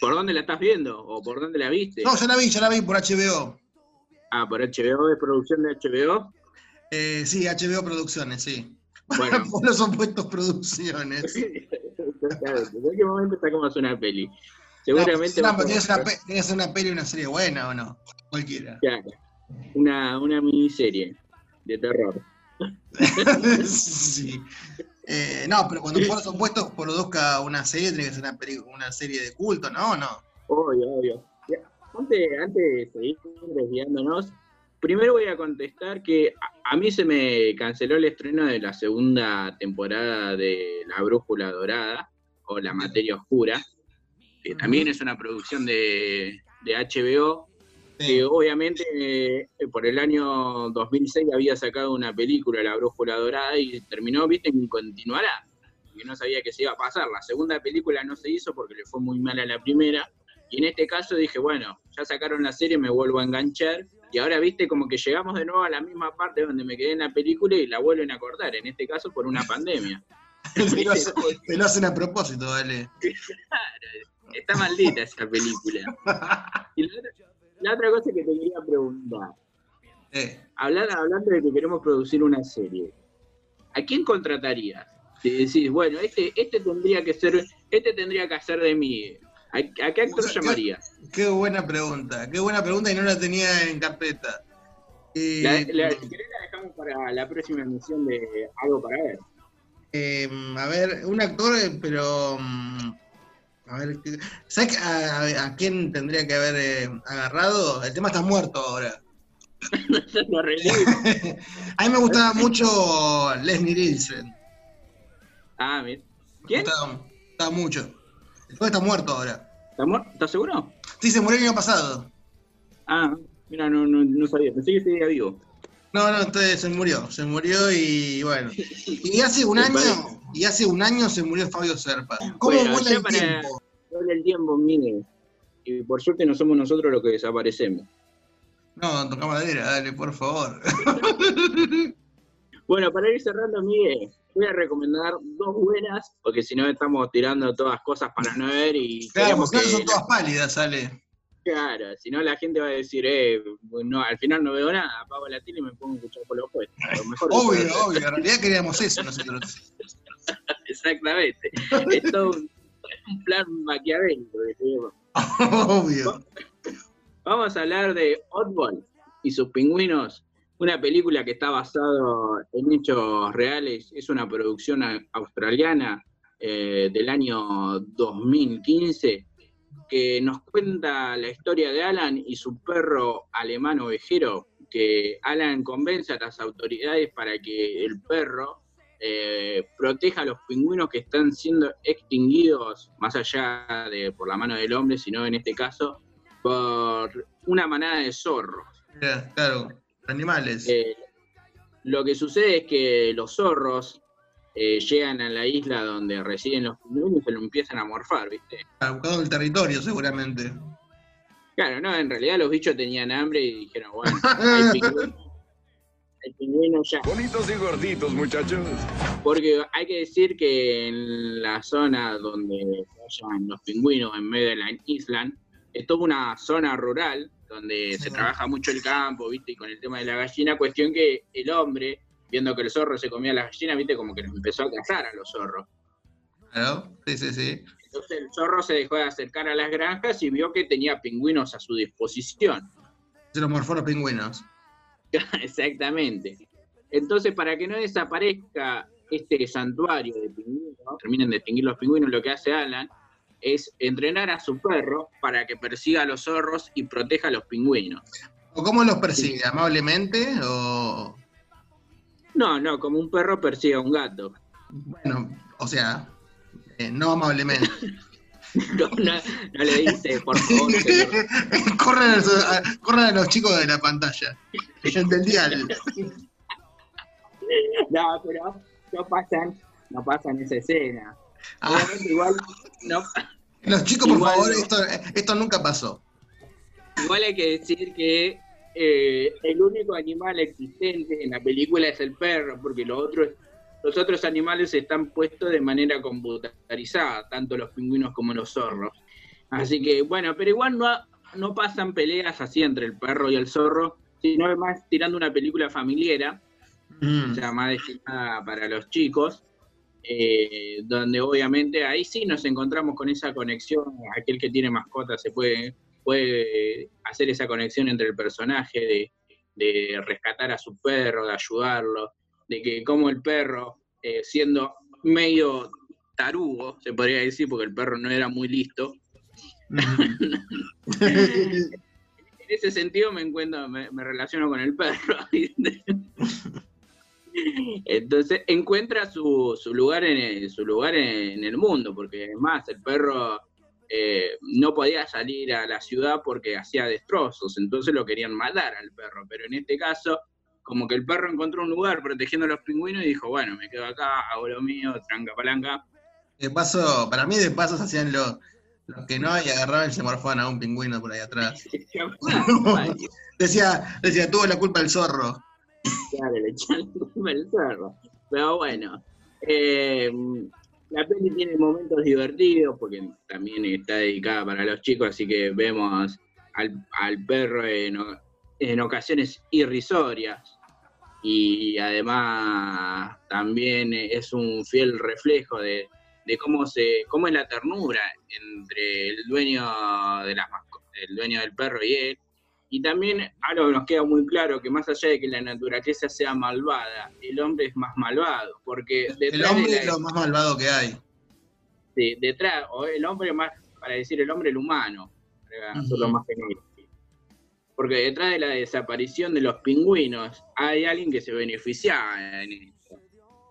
¿Por dónde la estás viendo? ¿O por dónde la viste? No, ya la vi, ya la vi por HBO. Ah, por HBO, ¿es producción de HBO? Eh, sí, HBO Producciones, sí. Bueno. por los opuestos producciones. claro, ¿en qué momento sacamos una peli? Seguramente. No, vamos pero tiene que a- ser una pe- tiene que ser una peli una serie buena, ¿o no? Cualquiera. Claro, una, una miniserie de terror. sí. Eh, no, pero cuando por los opuestos produzca una serie, tiene que ser una, peli- una serie de culto, ¿no? ¿O no? Obvio, obvio. Ya, Antes, antes de seguir desviándonos, primero voy a contestar que a, a mí se me canceló el estreno de la segunda temporada de La Brújula Dorada, o La Materia Oscura, que también es una producción de, de HBO, que obviamente eh, por el año 2006 había sacado una película, La Brújula Dorada, y terminó, viste, en continuará, porque no sabía que se iba a pasar. La segunda película no se hizo porque le fue muy mal a la primera, y en este caso dije, bueno, ya sacaron la serie, me vuelvo a enganchar, y ahora, viste, como que llegamos de nuevo a la misma parte donde me quedé en la película y la vuelven a cortar, en este caso por una pandemia. Te lo, hace- te lo hacen a propósito, dale. Está maldita esa película. Y la otra, la otra cosa que te quería preguntar. Hablar, hablando de que queremos producir una serie, ¿a quién contratarías? Si decís, bueno, este, este tendría que ser, este tendría que hacer de mí. ¿A, a qué actor llamarías? Qué buena pregunta, qué buena pregunta y no la tenía en carpeta. Eh, La, la, si querés la dejamos para la próxima emisión de Algo para ver. eh, a ver, un actor, eh, pero. mm, A ver, ¿qué- ¿sabes a, a- a quién tendría que haber eh, agarrado? El tema está muerto ahora. A mí me gustaba mucho Leslie Nielsen. Ah, mira. ¿Quién? Me gustaba, me gustaba mucho. Después está muerto ahora. ¿Está muerto? ¿Estás seguro? Sí, se murió el año pasado. Ah, mira, no, no, no sabía. Pensé que seguía vivo. No, no, entonces se murió. Se murió y bueno. Y hace un año, y hace un año se murió Fabio Serpa. ¿Cómo Bueno, vuela el para- tiempo? Vuela el tiempo, mire. Y por suerte no somos nosotros los que desaparecemos. No, toca madera, dale, por favor. Bueno, para ir cerrando, Miguel, voy a recomendar dos buenas, porque si no estamos tirando todas cosas para no ver y Claro, porque que son todas pálidas, sale. Claro, si no la gente va a decir, eh, no, al final no veo nada, apago la tele y me pongo a escuchar por los puedo Obvio, obvio. En realidad queríamos eso nosotros. Exactamente. Es todo un, un plan maquiavélico. Obvio. Vamos a hablar de Oddball y sus pingüinos, una película que está basada en hechos reales, es una producción australiana eh, del año 2015 que nos cuenta la historia de Alan y su perro alemán ovejero, que Alan convence a las autoridades para que el perro eh, proteja a los pingüinos que están siendo extinguidos, más allá de por la mano del hombre, sino en este caso por una manada de zorros. Claro, animales. Eh, lo que sucede es que los zorros eh, llegan a la isla donde residen los pingüinos y se lo empiezan a morfar, ¿viste? Buscando el territorio, seguramente. Claro, no, en realidad los bichos tenían hambre y dijeron, bueno, hay pingüinos, hay pingüinos ya. Bonitos y gorditos, muchachos. Porque hay que decir que en la zona donde se hallan los pingüinos en medio de la isla, es toda una zona rural donde se trabaja mucho el campo, ¿viste? Y con el tema de la gallina, cuestión que el hombre, viendo que el zorro se comía a la gallina, ¿viste? Como que los empezó a cazar a los zorros. Claro, sí, sí, sí. Entonces el zorro se dejó de acercar a las granjas y vio que tenía pingüinos a su disposición. Se los morfó los pingüinos. Exactamente. Entonces, para que no desaparezca este santuario de pingüinos, terminen de extinguir los pingüinos, lo que hace Alan es entrenar a su perro para que persiga a los zorros y proteja a los pingüinos. ¿O cómo los persigue? ¿Amablemente? O. No, no, como un perro persigue a un gato. Bueno, o sea, eh, no amablemente. No, no, no le dice, por favor. corran, a, los- a- corran a los chicos de la pantalla. Del dial. No, pero no pasan, no pasan esa escena. Ah. Igual, no, Los chicos, por Igual favor, no. esto, esto nunca pasó. igual hay que decir que eh, el único animal existente en la película es el perro, porque los otros, los otros animales están puestos de manera computarizada, tanto los pingüinos como los zorros. Así que, bueno, pero igual no, no pasan peleas así entre el perro y el zorro, sino más tirando una película familiar, Mm. o sea, más destinada para los chicos, eh, donde obviamente ahí sí nos encontramos con esa conexión, aquel que tiene mascota se puede, puede hacer esa conexión entre el personaje de, de rescatar a su perro, de ayudarlo, de que como el perro, eh, siendo medio tarugo, se podría decir, porque el perro no era muy listo, en ese sentido me encuentro, me, me relaciono con el perro. Entonces encuentra su, su lugar en el, su lugar en, el mundo, porque es más, el perro eh, no podía salir a la ciudad porque hacía destrozos, entonces lo querían matar al perro, pero en este caso, como que el perro encontró un lugar protegiendo a los pingüinos y dijo, bueno, me quedo acá, hago lo mío, tranca palanca. De paso, para mí de paso se hacían los, los que no y agarraban y se morfaban a un pingüino por ahí atrás. Decía, decía, tuvo la culpa el zorro. Claro, le al zorro. Pero bueno, eh, la peli tiene momentos divertidos porque también está dedicada para los chicos, así que vemos al, al perro en, en ocasiones irrisorias y además también es un fiel reflejo de, de cómo se cómo es la ternura entre el dueño de las el dueño del perro y él y también algo que nos queda muy claro, que más allá de que la naturaleza sea malvada, el hombre es más malvado, porque El hombre de es lo más malvado que hay. de- detrás, o el hombre más, para decir el hombre, el humano, para hacerlo Ujú. más genérico. Porque detrás de la desaparición de los pingüinos hay alguien que se beneficiaba en esto,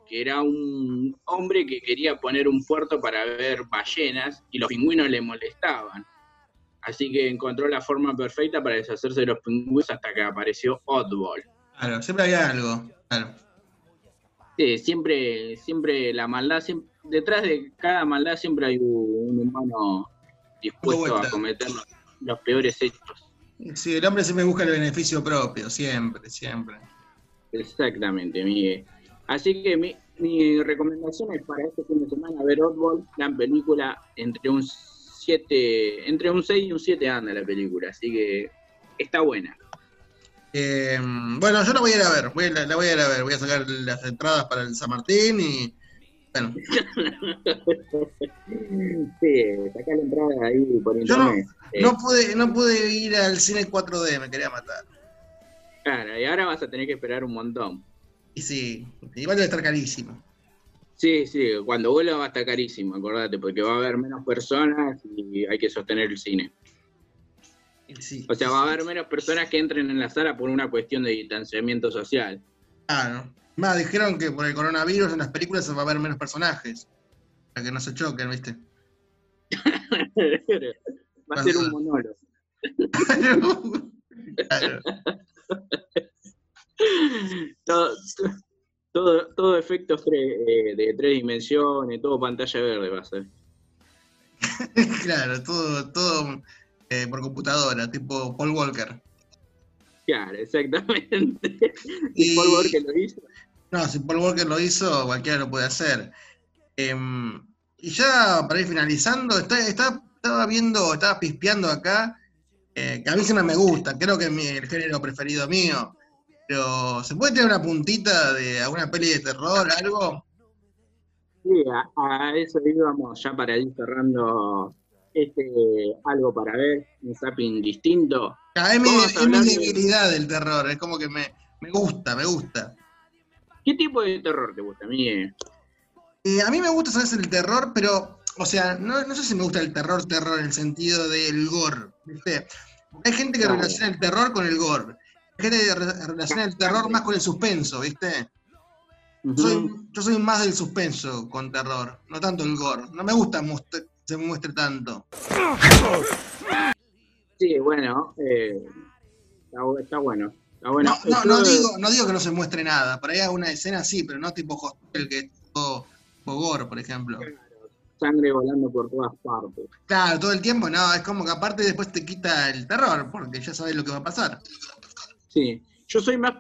que era un hombre que quería poner un puerto para ver ballenas y los pingüinos le molestaban. Así que encontró la forma perfecta para deshacerse de los pingüinos hasta que apareció Oddball. Claro, siempre había algo. Claro. Sí, siempre, siempre la maldad, siem- detrás de cada maldad siempre hay un, humano dispuesto a cometer los, los peores hechos. Sí, el hombre siempre busca el beneficio propio, siempre, siempre. Exactamente, Miguel. Así que mi, mi recomendación es para este fin de semana ver Oddball, la película entre un 7, entre un 6 y un 7 anda la película, así que está buena. Eh, bueno, yo la voy a ir a ver, voy a, la, la voy a ir a ver, voy a sacar las entradas para el San Martín y bueno, sí, saca la entrada ahí por Yo no- internet. Eh, no pude, no pude ir al cine 4D, me quería matar. Claro, y ahora vas a tener que esperar un montón. Y sí, igual debe estar carísimo. Sí, sí, cuando vuelva va a estar carísimo, acordate, porque va a haber menos personas y hay que sostener el cine. Sí, O sea, va a haber menos personas que entren en la sala por una cuestión de distanciamiento social. claro. Más, dijeron que por el coronavirus en las películas va a haber menos personajes. Para que no se choquen, ¿viste? va a ser un monólogo. Claro. Todo, todo, todo efectos eh, de tres dimensiones, todo pantalla verde va a ser. Claro, todo, todo eh, por computadora, tipo Paul Walker. Claro, exactamente. Y- Y Paul Walker lo hizo. No, si Paul Walker lo hizo, cualquiera lo puede hacer. Em, y ya para ir finalizando, está, está- estaba viendo, estaba pispeando acá, eh, que a mí siempre me gusta, creo que es mi- el género preferido mío. Pero, ¿se puede tener una puntita de alguna peli de terror, algo? Sí, a, a eso íbamos ya para ir cerrando este algo para ver, un zapping distinto. Ah, es mi, es mi hablar de- debilidad el terror, es como que me, me gusta, me gusta. ¿Qué tipo de terror te gusta, Miguel? Eh, a mí me gusta, ¿sabes? El terror, pero, o sea, no, no sé si me gusta el terror, terror en el sentido del gore, ¿viste? Porque hay gente que Claro. relaciona el terror con el gore. Gente que re- relaciona el terror más con el suspenso, ¿viste? Yo soy, yo soy más del suspenso con terror, no tanto el gore. No me gusta mostr- se muestre tanto. Sí, bueno, eh, está, bu- está bueno. Está bueno. No, no, digo, no digo que no se muestre nada. Por ahí alguna escena sí, pero no tipo Hostel, que es todo Bogor, por ejemplo. Sangre volando por todas partes. Claro, todo el tiempo, no, es como que aparte después te quita el terror, porque ya sabes lo que va a pasar. Sí, yo soy más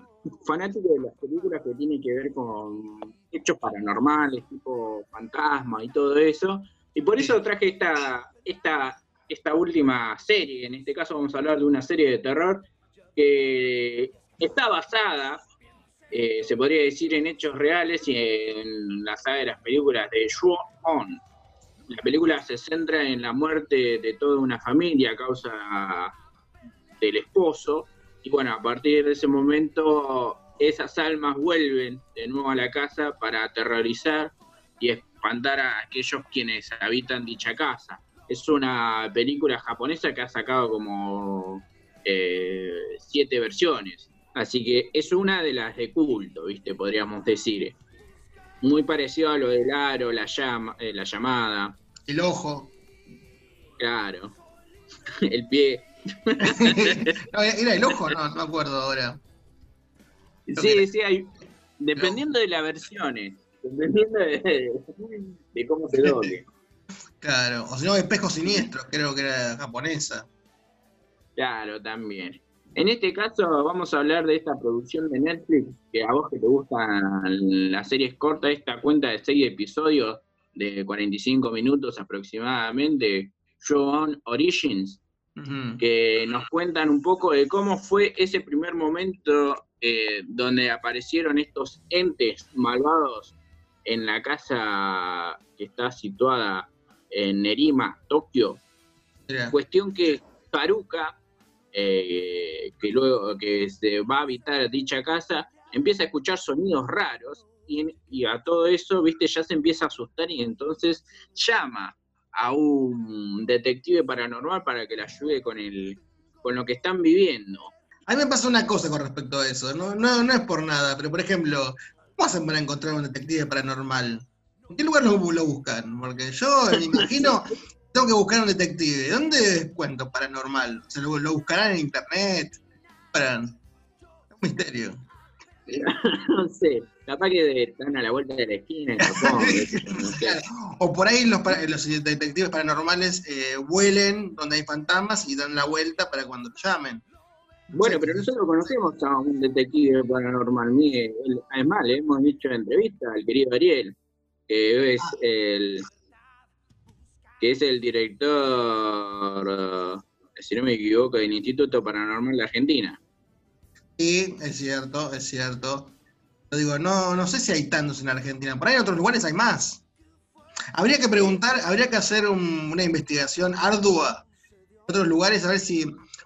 fanático de las películas que tienen que ver con hechos paranormales, tipo fantasma y todo eso. Y por eso traje esta, esta, esta última serie. En este caso vamos a hablar de una serie de terror que está basada, eh, se podría decir, en hechos reales y en la saga de las películas de Ju-On. La película se centra en la muerte de toda una familia a causa del esposo. Y bueno, a partir de ese momento, esas almas vuelven de nuevo a la casa para aterrorizar y espantar a aquellos quienes habitan dicha casa. Es una película japonesa que ha sacado como eh, siete versiones. Así que es una de las de culto, ¿viste? Podríamos decir. Muy parecido a lo del aro, la, llama, eh, la llamada. El ojo. Claro. El pie. No, ¿Era el ojo? No, no me acuerdo ahora. Sí, sí, hay, dependiendo de las versiones, dependiendo de, de cómo se doble. Claro, o si no, Espejo Siniestro, creo que era japonesa. Claro, también. En este caso vamos a hablar de esta producción de Netflix, que a vos que te gustan las series cortas, esta cuenta de seis episodios de 45 minutos aproximadamente, Show On Origins, que nos cuentan un poco de cómo fue ese primer momento eh, donde aparecieron estos entes malvados en la casa que está situada en Nerima, Tokio. Mira. Cuestión que Haruka, eh, que luego que se va a habitar dicha casa, empieza a escuchar sonidos raros y, y a todo eso, viste, ya se empieza a asustar y entonces llama a un detective paranormal para que le ayude con el con lo que están viviendo. A mí me pasa una cosa con respecto a eso. No, no, no es por nada, pero por ejemplo, ¿cómo hacen para encontrar un detective paranormal? ¿En qué lugar lo, lo buscan? Porque yo me imagino, tengo que buscar un detective. ¿Dónde cuento paranormal? ¿Se lo, lo buscarán en internet? Para... Es un misterio. no sé, capaz que están a la vuelta de la esquina Japón. O por ahí los, detectives paranormales eh, huelen donde hay fantasmas y dan la vuelta para cuando lo llamen. Bueno, pero nosotros conocemos a un detective paranormal. Además, le hemos hecho entrevista al querido Ariel, que es el que es el director, eh, si no me equivoco, del Instituto Paranormal de Argentina. Sí, es cierto, es cierto. Yo digo, no, no sé si hay tantos en Argentina. Por ahí en otros lugares hay más. Habría que preguntar, habría que hacer un- una investigación ardua en otros lugares a ver si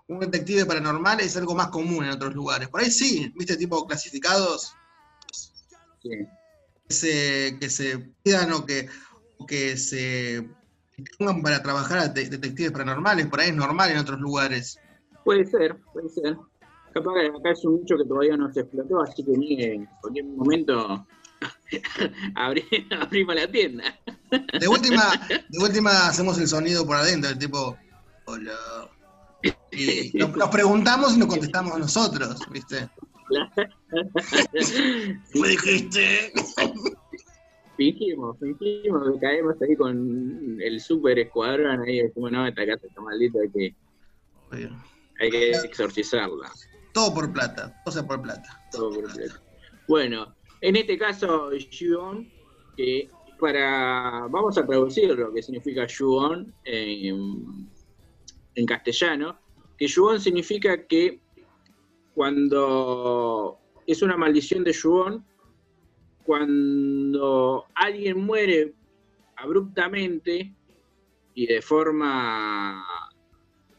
un detective paranormal es algo más común en otros lugares. Por ahí sí, viste, tipo clasificados Sí. que se, que se pidan o que, o que se pongan para trabajar a de- detectives paranormales. Por ahí es normal en otros lugares. Puede ser, puede ser. Capaz que acá es un nicho que todavía no se explotó, así que ni en cualquier momento abrimos la tienda. De última, de última hacemos el sonido por adentro, el tipo, hola. Y nos, nos preguntamos y nos contestamos nosotros, ¿viste? ¿Me dijiste? Fingimos, fingimos que caemos ahí con el super escuadrón ahí decimos, no, esta casa está maldita, hay que, hay que exorcizarla. Todo por plata, sea por plata. Todo por plata. Bueno, en este caso, Yuon, que para. Vamos a traducir lo que significa Yuon en, en castellano. Que Yuon significa que cuando es una maldición de Yuon, cuando alguien muere abruptamente y de forma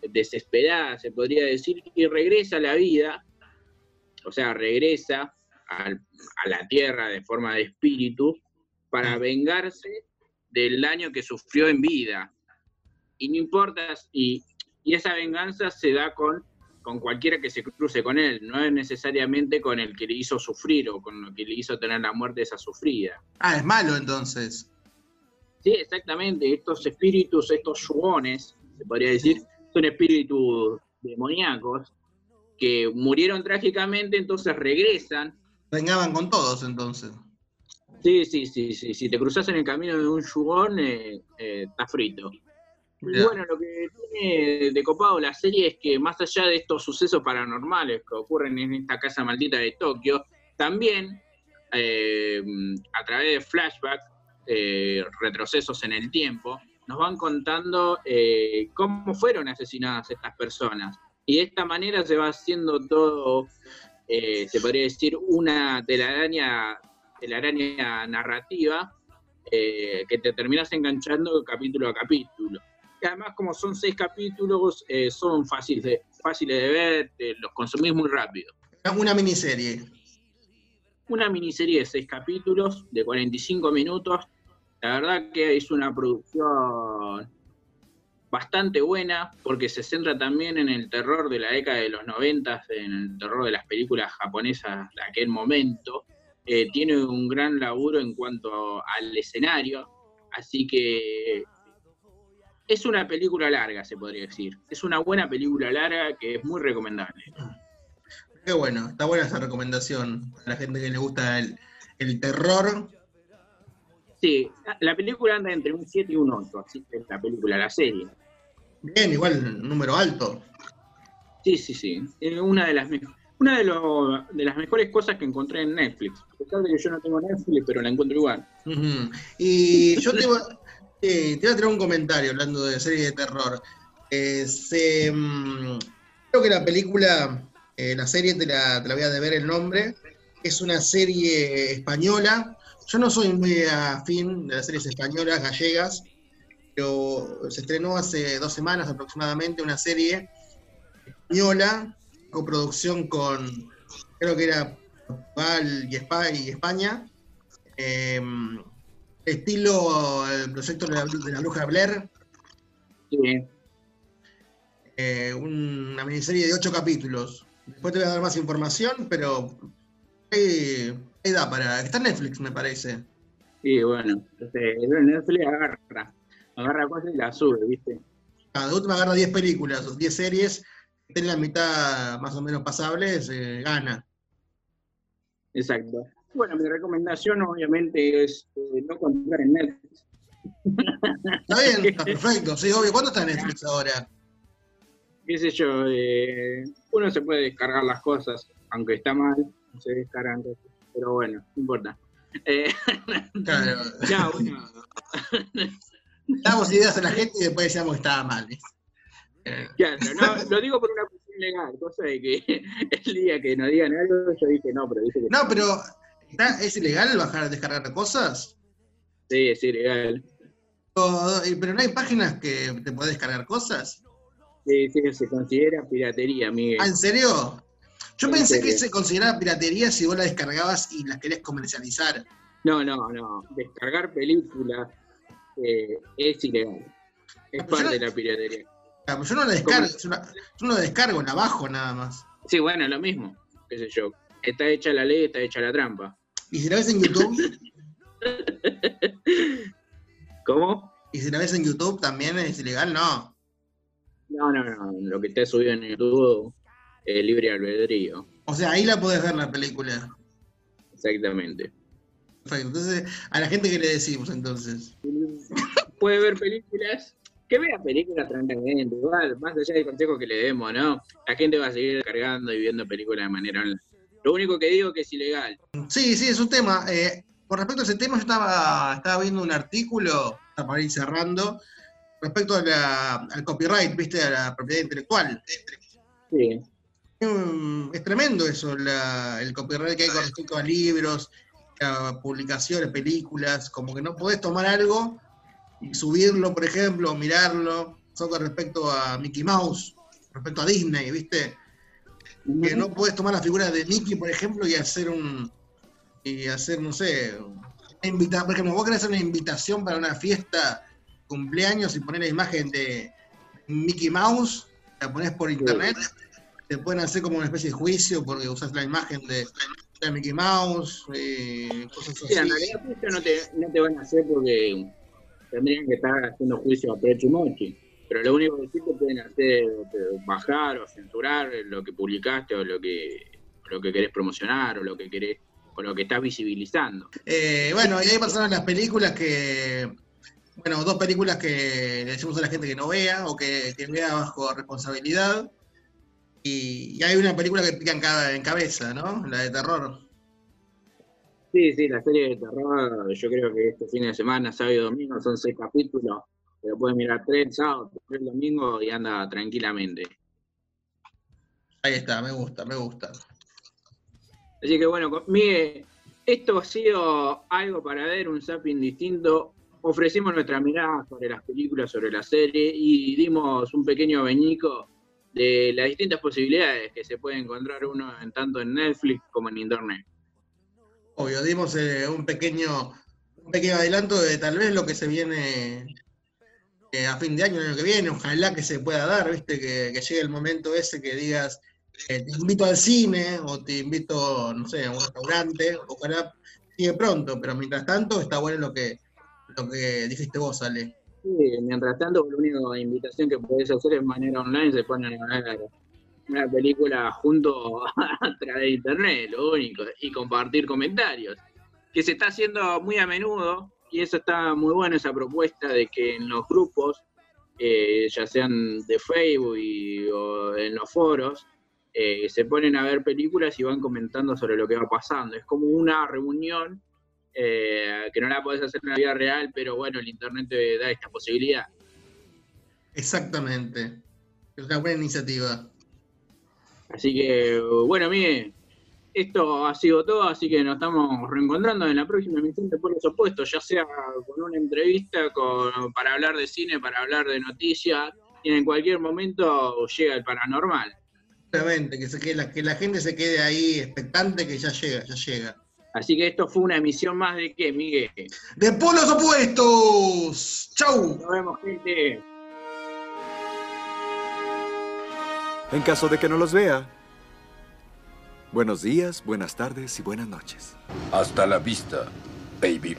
desesperada, se podría decir, y regresa a la vida, o sea, regresa al- a la tierra de forma de espíritu para vengarse del daño que sufrió en vida. Y no importa, y, y esa venganza se da con, con cualquiera que se cruce con él, no es necesariamente con el que le hizo sufrir o con el que le hizo tener la muerte esa sufrida. Ah, es malo entonces. Sí, exactamente. Estos espíritus, estos yugones, se podría decir, son espíritus demoníacos que murieron trágicamente, entonces regresan. Vengaban con todos entonces. Sí, sí, sí, sí. Si te cruzas en el camino de un yugón, eh, eh, estás frito. Bueno, lo que tiene de copado la serie es que más allá de estos sucesos paranormales que ocurren en esta casa maldita de Tokio, también eh, a través de flashbacks, eh, retrocesos en el tiempo, nos van contando eh, cómo fueron asesinadas estas personas. Y de esta manera se va haciendo todo, eh, se podría decir, una telaraña, telaraña narrativa eh, que te terminas enganchando capítulo a capítulo. Y además, como son seis capítulos, son fáciles de, fáciles de ver, te los consumís muy rápido. Una miniserie. Una miniserie de seis capítulos, de 45 minutos. La verdad que es una producción bastante buena, porque se centra también en el terror de la década de los 90, en el terror de las películas japonesas de aquel momento. Eh, tiene un gran laburo en cuanto al escenario, así que es una película larga, se podría decir. Es una buena película larga que es muy recomendable. Qué bueno, está buena esa recomendación para la gente que le gusta el, el terror. Sí, la película anda entre un 7 y un 8, así que es la película, la serie. Bien, igual, número alto. Sí, sí, sí. Es una de las una de, lo- de las mejores cosas que encontré en Netflix. A pesar de que yo no tengo Netflix, pero la encuentro igual. Y yo te, iba- eh, te iba a traer un comentario hablando de serie de terror. Eh, se, mm, creo que la película, eh, la serie te la, te la voy a deber el nombre. Es una serie española. Yo no soy muy afín de las series españolas, gallegas, pero se estrenó hace dos semanas aproximadamente una serie española, coproducción con, creo que era Portugal y Espa- y España. Eh, estilo el proyecto de la, de la bruja Blair, Sí. eh, una miniserie de ocho capítulos. Después te voy a dar más información, pero ahí, ahí da para. Está en Netflix, me parece. Y bueno, entonces, Netflix agarra, agarra cosas y la sube, ¿viste? Cada última agarra 10 películas o 10 series, tiene la mitad más o menos pasables, eh, gana. Exacto. Bueno, mi recomendación obviamente es eh, no comprar en Netflix. Está bien, está perfecto. Sí, obvio. ¿Cuándo está en Netflix ahora? qué sé yo, eh, uno se puede descargar las cosas, aunque está mal, se descargan cosas, pero bueno, no importa. Eh, Claro. no, bueno, Damos ideas a la gente y después decíamos que estaba mal. Eh, claro, no, lo digo por una cuestión legal, cosa de que el día que nos digan algo, yo dije no, pero dice que No, pero ¿está- ¿es ilegal bajar, descargar cosas? sí, es ilegal. Pero no hay páginas que te podés descargar cosas. Sí, sí, se considera piratería, Miguel. ¿Ah, en serio? Yo En pensé que se consideraba piratería si vos la descargabas y la querés comercializar. No, no, no. Descargar películas eh, es ilegal. Es Ah, parte no- de la piratería. Ah, Yo no la descargo, yo, la- yo no la descargo, la bajo nada más. Sí, bueno, lo mismo. Qué sé yo. Está hecha la ley, está hecha la trampa. ¿Y si la ves en YouTube? ¿Cómo? ¿Y si la ves en YouTube también es ilegal? No. No, no, no. Lo que está subido en YouTube es libre albedrío. O sea, ahí la podés ver la película. Exactamente. Perfecto. Entonces, a la gente que le decimos entonces. Puede ver películas. Que vea películas tranquilamente. Igual, más allá del consejo que le demos, ¿no? La gente va a seguir cargando y viendo películas de manera online. Lo único que digo es que es ilegal. Sí, sí, es un tema. Eh, con respecto a ese tema, yo estaba, estaba viendo un artículo, para ir cerrando, respecto a la- al copyright, ¿viste? A la propiedad intelectual. Sí. Es tremendo eso, la- el copyright que hay con respecto a libros, a publicaciones, películas, como que no podés tomar algo y subirlo, por ejemplo, o mirarlo, eso con respecto a Mickey Mouse, respecto a Disney, ¿viste? Que no podés tomar la figura de Mickey, por ejemplo, y hacer un, y hacer, no sé, una invita- por ejemplo, vos querés hacer una invitación para una fiesta, cumpleaños, y poner la imagen de Mickey Mouse, la pones por internet, te pueden hacer como una especie de juicio porque usas la imagen de, de Mickey Mouse, eh, cosas Sí, en así. realidad juicio no te, no te van a hacer porque tendrían que estar haciendo juicio a y Mochi. Pero lo único que sí te pueden hacer es bajar o censurar lo que publicaste o lo que, lo que querés promocionar o lo que querés o lo que estás visibilizando. Eh, bueno, y ahí pasaron las películas que, bueno, dos películas que le decimos a la gente que no vea o que, que vea bajo responsabilidad. Y, y hay una película que pica en, ca- en cabeza, ¿no? La de terror. Sí, sí, la serie de terror, yo creo que este fin de semana, sábado y domingo, son seis capítulos, pero pueden mirar tres sábados, tres domingos y anda tranquilamente. Ahí está, me gusta, me gusta. Así que bueno, Miguel, esto ha sido algo para ver, un zapping distinto. Ofrecimos nuestra mirada sobre las películas, sobre la serie y dimos un pequeño abeñico de las distintas posibilidades que se puede encontrar uno en, tanto en Netflix como en Internet. Obvio, dimos eh, un pequeño un pequeño adelanto de tal vez lo que se viene eh, a fin de año, el año que viene, ojalá que se pueda dar, viste, que, llegue el momento ese que digas, eh, te invito al cine o te invito, no sé, a un restaurante, ojalá sigue pronto, pero mientras tanto está bueno lo que, lo que dijiste vos, Ale. Sí, mientras tanto, la única invitación que podés hacer es manera online, se ponen a ver una película junto a través de internet, lo único, y compartir comentarios, que se está haciendo muy a menudo, y eso está muy bueno, esa propuesta de que en los grupos, eh, ya sean de Facebook o en los foros, eh, se ponen a ver películas y van comentando sobre lo que va pasando. Es como una reunión eh, que no la podés hacer en la vida real, pero bueno, el internet te da esta posibilidad. Exactamente. Es una buena iniciativa. Así que, bueno, mire, esto ha sido todo, así que nos estamos reencontrando en la próxima emisión de Pueblos Opuestos, ya sea con una entrevista con, para hablar de cine, para hablar de noticias, y en cualquier momento llega el paranormal. Exactamente, que, se, que, la, que la gente se quede ahí expectante que ya llega, ya llega. Así que esto fue una emisión más de qué, Miguel. ¡De Polos Opuestos! ¡Chau! Nos vemos, gente. En caso de que no los vea. Buenos días, buenas tardes y buenas noches. Hasta la vista, baby.